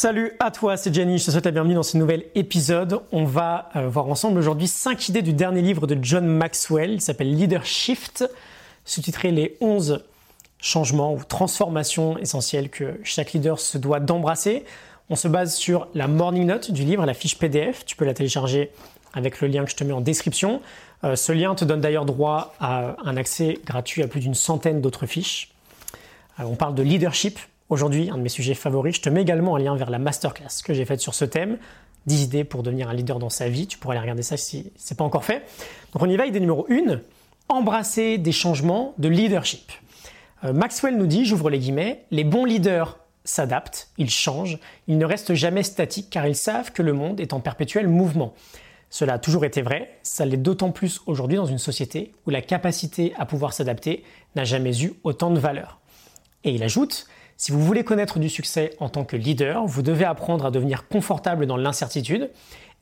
Salut à toi, c'est Jenny, je te souhaite la bienvenue dans ce nouvel épisode. On va euh, voir ensemble aujourd'hui 5 idées du dernier livre de John Maxwell, il s'appelle Leadership, sous-titré Les 11 changements ou transformations essentielles que chaque leader se doit d'embrasser. On se base sur la morning note du livre, la fiche PDF, tu peux la télécharger avec le lien que je te mets en description. Euh, ce lien te donne d'ailleurs droit à un accès gratuit à plus d'une centaine d'autres fiches. Euh, on parle de leadership, Aujourd'hui, un de mes sujets favoris, je te mets également un lien vers la masterclass que j'ai faite sur ce thème. 10 idées pour devenir un leader dans sa vie. Tu pourrais aller regarder ça si ce n'est pas encore fait. Donc on y va, idée numéro 1, embrasser des changements de leadership. Euh, Maxwell nous dit, j'ouvre les guillemets, les bons leaders s'adaptent, ils changent, ils ne restent jamais statiques car ils savent que le monde est en perpétuel mouvement. Cela a toujours été vrai, ça l'est d'autant plus aujourd'hui dans une société où la capacité à pouvoir s'adapter n'a jamais eu autant de valeur. Et il ajoute, si vous voulez connaître du succès en tant que leader, vous devez apprendre à devenir confortable dans l'incertitude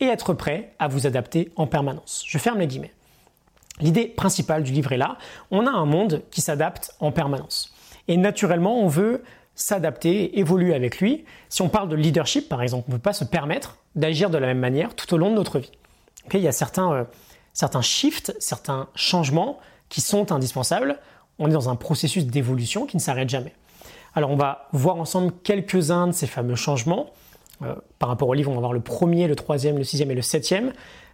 et être prêt à vous adapter en permanence. Je ferme les guillemets. L'idée principale du livre est là. On a un monde qui s'adapte en permanence. Et naturellement, on veut s'adapter évoluer avec lui. Si on parle de leadership, par exemple, on ne peut pas se permettre d'agir de la même manière tout au long de notre vie. il y a certains, euh, certains shifts, certains changements qui sont indispensables. On est dans un processus d'évolution qui ne s'arrête jamais. Alors on va voir ensemble quelques-uns de ces fameux changements. Euh, par rapport au livre, on va voir le premier, le troisième, le sixième et le septième.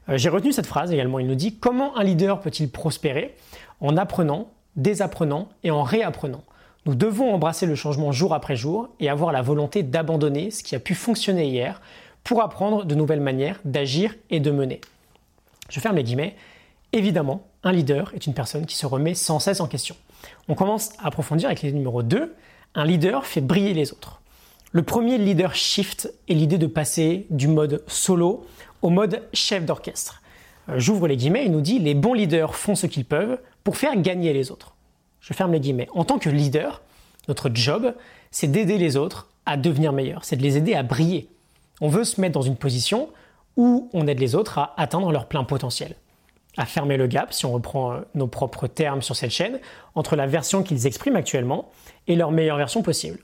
Euh, j'ai retenu cette phrase également. Il nous dit comment un leader peut-il prospérer en apprenant, désapprenant et en réapprenant? Nous devons embrasser le changement jour après jour et avoir la volonté d'abandonner ce qui a pu fonctionner hier pour apprendre de nouvelles manières d'agir et de mener. Je ferme les guillemets. Évidemment, un leader est une personne qui se remet sans cesse en question. On commence à approfondir avec les numéros 2, un leader fait briller les autres. Le premier leader shift est l'idée de passer du mode solo au mode chef d'orchestre. Euh, j'ouvre les guillemets, il nous dit les bons leaders font ce qu'ils peuvent pour faire gagner les autres. Je ferme les guillemets. En tant que leader, notre job, c'est d'aider les autres à devenir meilleurs, c'est de les aider à briller. On veut se mettre dans une position où on aide les autres à atteindre leur plein potentiel, à fermer le gap, si on reprend euh, nos propres termes sur cette chaîne, entre la version qu'ils expriment actuellement et leur meilleure version possible.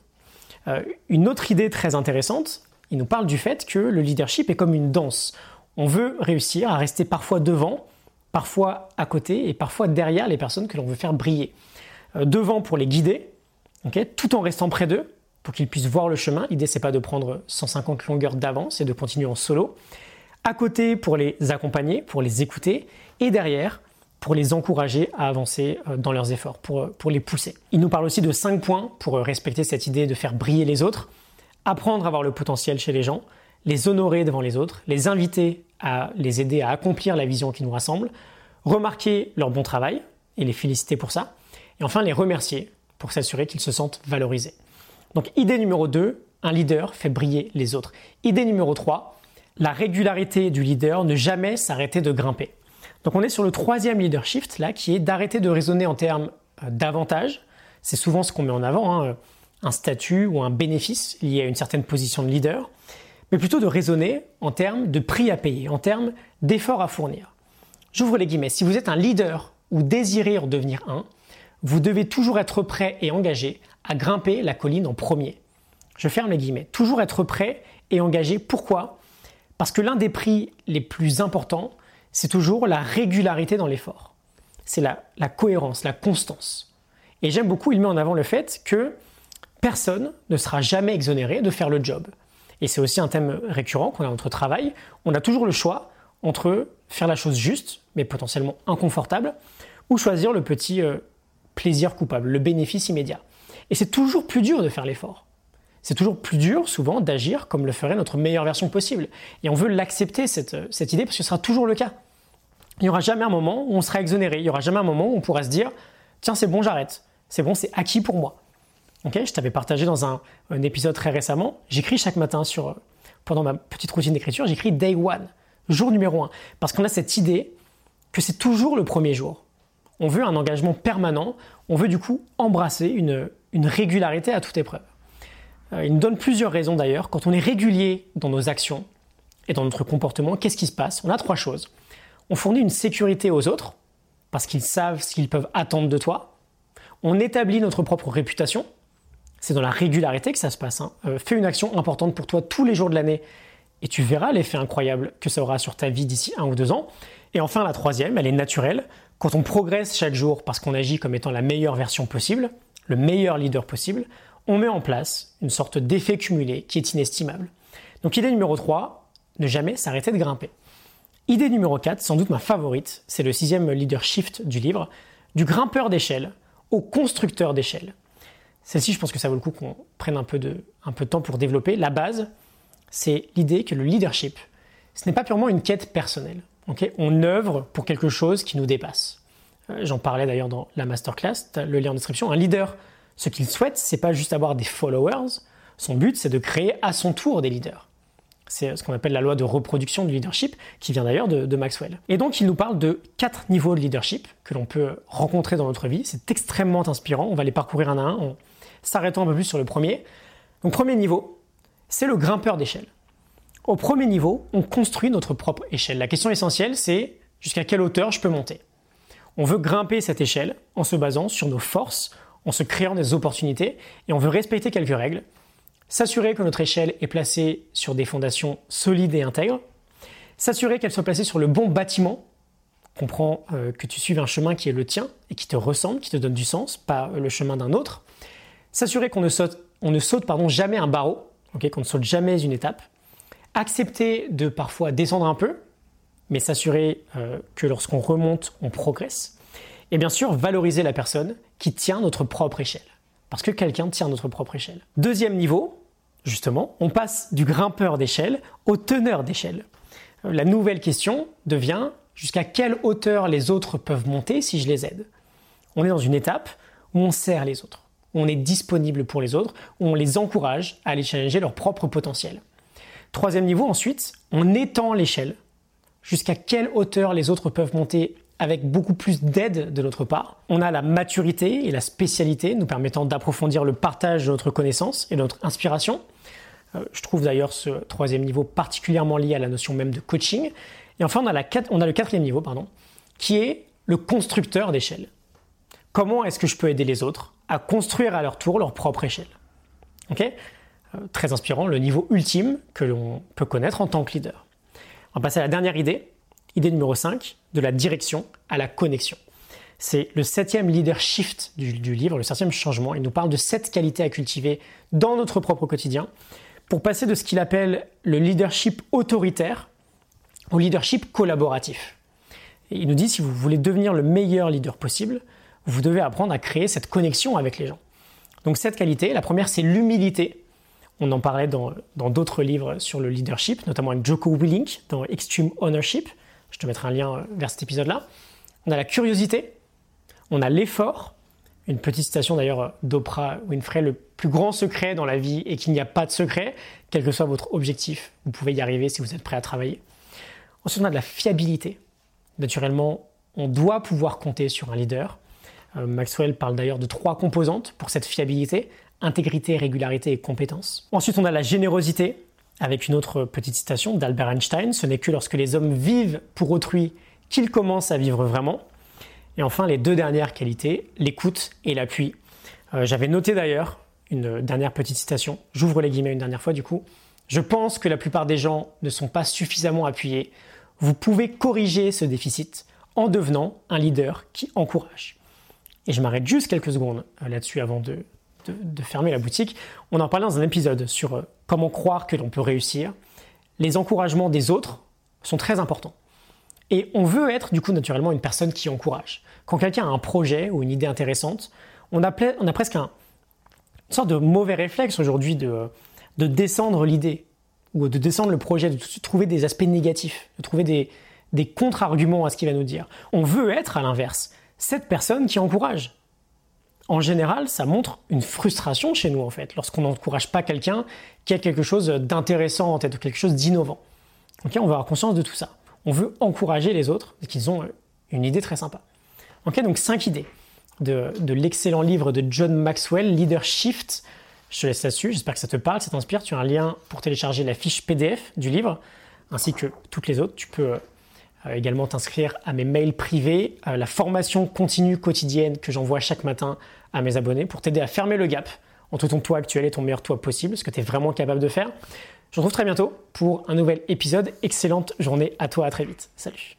Euh, une autre idée très intéressante, il nous parle du fait que le leadership est comme une danse. On veut réussir à rester parfois devant, parfois à côté et parfois derrière les personnes que l'on veut faire briller. Euh, devant pour les guider, tout en restant près d'eux pour qu'ils puissent voir le chemin. L'idée c'est pas de prendre 150 longueurs d'avance et de continuer en solo. À côté pour les accompagner, pour les écouter et derrière pour les encourager à avancer euh, dans leurs efforts, pour, euh, pour les pousser. Il nous parle aussi de cinq points pour euh, respecter cette idée de faire briller les autres, apprendre à voir le potentiel chez les gens, les honorer devant les autres, les inviter à les aider à accomplir la vision qui nous rassemble, remarquer leur bon travail et les féliciter pour ça, et enfin les remercier pour s'assurer qu'ils se sentent valorisés. Donc idée numéro 2, un leader fait briller les autres. Idée numéro 3, la régularité du leader, ne jamais s'arrêter de grimper. Donc on est sur le troisième leadership là, qui est d'arrêter de raisonner en termes euh, d'avantages. C'est souvent ce qu'on met en avant, hein, un statut ou un bénéfice lié à une certaine position de leader, mais plutôt de raisonner en termes de prix à payer, en termes d'efforts à fournir. J'ouvre les guillemets. Si vous êtes un leader ou désirez en devenir un, vous devez toujours être prêt et engagé à grimper la colline en premier. Je ferme les guillemets. Toujours être prêt et engagé. Pourquoi? Parce que l'un des prix les plus importants, c'est toujours la régularité dans l'effort. C'est la, cohérence, la constance. Et j'aime beaucoup, il met en avant le fait que personne ne sera jamais exonéré de faire le job. Et c'est aussi un thème récurrent qu'on a dans notre travail. On a toujours le choix entre faire la chose juste, mais potentiellement inconfortable, ou choisir le petit euh, plaisir coupable, le bénéfice immédiat. Et c'est toujours plus dur de faire l'effort. C'est toujours plus dur, souvent, d'agir comme le ferait notre meilleure version possible. Et on veut l'accepter, cette, cette idée, parce que ce sera toujours le cas. Il n'y aura jamais un moment où on sera exonéré. Il n'y aura jamais un moment où on pourra se dire Tiens, c'est bon, j'arrête. C'est bon, c'est acquis pour moi. Je t'avais partagé dans un, épisode très récemment. J'écris chaque matin sur, pendant ma petite routine d'écriture, j'écris day one, jour numéro un. Parce qu'on a cette idée que c'est toujours le premier jour. On veut un engagement permanent. On veut du coup embrasser une, une régularité à toute épreuve. Euh, il nous donne plusieurs raisons d'ailleurs. Quand on est régulier dans nos actions et dans notre comportement, qu'est-ce qui se passe? On a trois choses. On fournit une sécurité aux autres, parce qu'ils savent ce qu'ils peuvent attendre de toi. On établit notre propre réputation. c'est dans la régularité que ça se passe. Hein. Euh, fais une action importante pour toi tous les jours de l'année et tu verras l'effet incroyable que ça aura sur ta vie d'ici un ou deux ans. Et enfin, la troisième, elle est naturelle. Quand on progresse chaque jour parce qu'on agit comme étant la meilleure version possible, le meilleur leader possible, on met en place une sorte d'effet cumulé qui est inestimable. Donc idée numéro 3, ne jamais s'arrêter de grimper. Idée numéro 4, sans doute ma favorite, c'est le sixième leader shift du livre, du grimpeur d'échelle au constructeur d'échelle. Celle-ci, je pense que ça vaut le coup qu'on prenne un peu, de, un peu de temps pour développer. La base, c'est l'idée que le leadership, ce n'est pas purement une quête personnelle. on œuvre pour quelque chose qui nous dépasse. Euh, j'en parlais d'ailleurs dans la masterclass, le lien en description. Un leader, ce qu'il souhaite, c'est pas juste avoir des followers. Son but, c'est de créer à son tour des leaders. C'est ce qu'on appelle la loi de reproduction du leadership, qui vient d'ailleurs de, Maxwell. Et donc, il nous parle de quatre niveaux de leadership que l'on peut rencontrer dans notre vie. C'est extrêmement inspirant. On va les parcourir un à un en s'arrêtant un peu plus sur le premier. Donc, premier niveau, c'est le grimpeur d'échelle. Au premier niveau, on construit notre propre échelle. La question essentielle, c'est jusqu'à quelle hauteur je peux monter. On veut grimper cette échelle en se basant sur nos forces, en se créant des opportunités, et on veut respecter quelques règles s'assurer que notre échelle est placée sur des fondations solides et intègres, s'assurer qu'elle soit placée sur le bon bâtiment, comprends euh, que tu suives un chemin qui est le tien et qui te ressemble, qui te donne du sens, pas le chemin d'un autre, s'assurer qu'on ne saute, on jamais un barreau, qu'on ne saute jamais une étape, accepter de parfois descendre un peu, mais s'assurer euh, que lorsqu'on remonte, on progresse, et bien sûr valoriser la personne qui tient notre propre échelle parce que quelqu'un tient notre propre échelle. Deuxième niveau, justement, on passe du grimpeur d'échelle au teneur d'échelle. Euh, la nouvelle question devient jusqu'à quelle hauteur les autres peuvent monter si je les aide? On est dans une étape où on sert les autres, où on est disponible pour les autres, où on les encourage à aller challenger leur propre potentiel. Troisième niveau, ensuite, on étend l'échelle. Jusqu'à quelle hauteur les autres peuvent monter avec beaucoup plus d'aide de notre part. On a la maturité et la spécialité nous permettant d'approfondir le partage de notre connaissance et de notre inspiration. Euh, je trouve d'ailleurs ce troisième niveau particulièrement lié à la notion même de coaching. Et enfin, on a, le quatrième niveau, pardon, qui est le constructeur d'échelle. Comment est-ce que je peux aider les autres à construire à leur tour leur propre échelle? Ok? Euh, Très inspirant, le niveau ultime que l'on peut connaître en tant que leader. On va passer à la dernière idée, Idée numéro 5, de la direction à la connexion. C'est le septième leader shift du, livre, le septième changement. Il nous parle de sept qualités à cultiver dans notre propre quotidien pour passer de ce qu'il appelle le leadership autoritaire au leadership collaboratif. il nous dit si vous voulez devenir le meilleur leader possible, vous devez apprendre à créer cette connexion avec les gens. Donc cette qualité, la première c'est l'humilité. On en parlait dans d'autres livres sur le leadership, notamment avec Joko Willink dans Extreme Ownership. Je te mettrai un lien euh, vers cet épisode-là. On a la curiosité, on a l'effort, une petite citation d'ailleurs euh, d'Oprah Winfrey, le plus grand secret dans la vie est qu'il n'y a pas de secret, quel que soit votre objectif, vous pouvez y arriver si vous êtes prêt à travailler. Ensuite, on a de la fiabilité. Naturellement, on doit pouvoir compter sur un leader. Euh, Maxwell parle d'ailleurs de trois composantes pour cette fiabilité, intégrité, régularité et compétence. Ensuite, on a la générosité, avec une autre petite citation d'Albert Einstein, ce n'est que lorsque les hommes vivent pour autrui qu'ils commencent à vivre vraiment. Et enfin, les deux dernières qualités, l'écoute et l'appui. Euh, j'avais noté d'ailleurs une dernière petite citation, j'ouvre les guillemets une dernière fois du coup. Je pense que la plupart des gens ne sont pas suffisamment appuyés. Vous pouvez corriger ce déficit en devenant un leader qui encourage. Et je m'arrête juste quelques secondes euh, là-dessus avant de, de, fermer la boutique. On en parlait dans un épisode sur euh, comment croire que l'on peut réussir. Les encouragements des autres sont très importants. Et on veut être du coup naturellement une personne qui encourage. Quand quelqu'un a un projet ou une idée intéressante, on a, presque un, une sorte de mauvais réflexe aujourd'hui de, de descendre l'idée ou de descendre le projet, de trouver des aspects négatifs, de trouver des, des contre-arguments à ce qu'il va nous dire. On veut être à l'inverse cette personne qui encourage en général, ça montre une frustration chez nous, en fait, lorsqu'on n'encourage pas quelqu'un qui a quelque chose d'intéressant en tête ou quelque chose d'innovant. On va avoir conscience de tout ça. On veut encourager les autres et qu'ils ont une idée très sympa. Ok, donc cinq idées de, l'excellent livre de John Maxwell, Leader Shift. Je te laisse là-dessus. J'espère que ça te parle, ça t'inspire. Tu as un lien pour télécharger la fiche PDF du livre, ainsi que toutes les autres. Tu peux euh, également t'inscrire à mes mails privés, la formation continue quotidienne que j'envoie chaque matin à mes abonnés pour t'aider à fermer le gap entre ton toi actuel et ton meilleur toi possible, ce que tu es vraiment capable de faire. Je te retrouve très bientôt pour un nouvel épisode. Excellente journée à toi, à très vite. Salut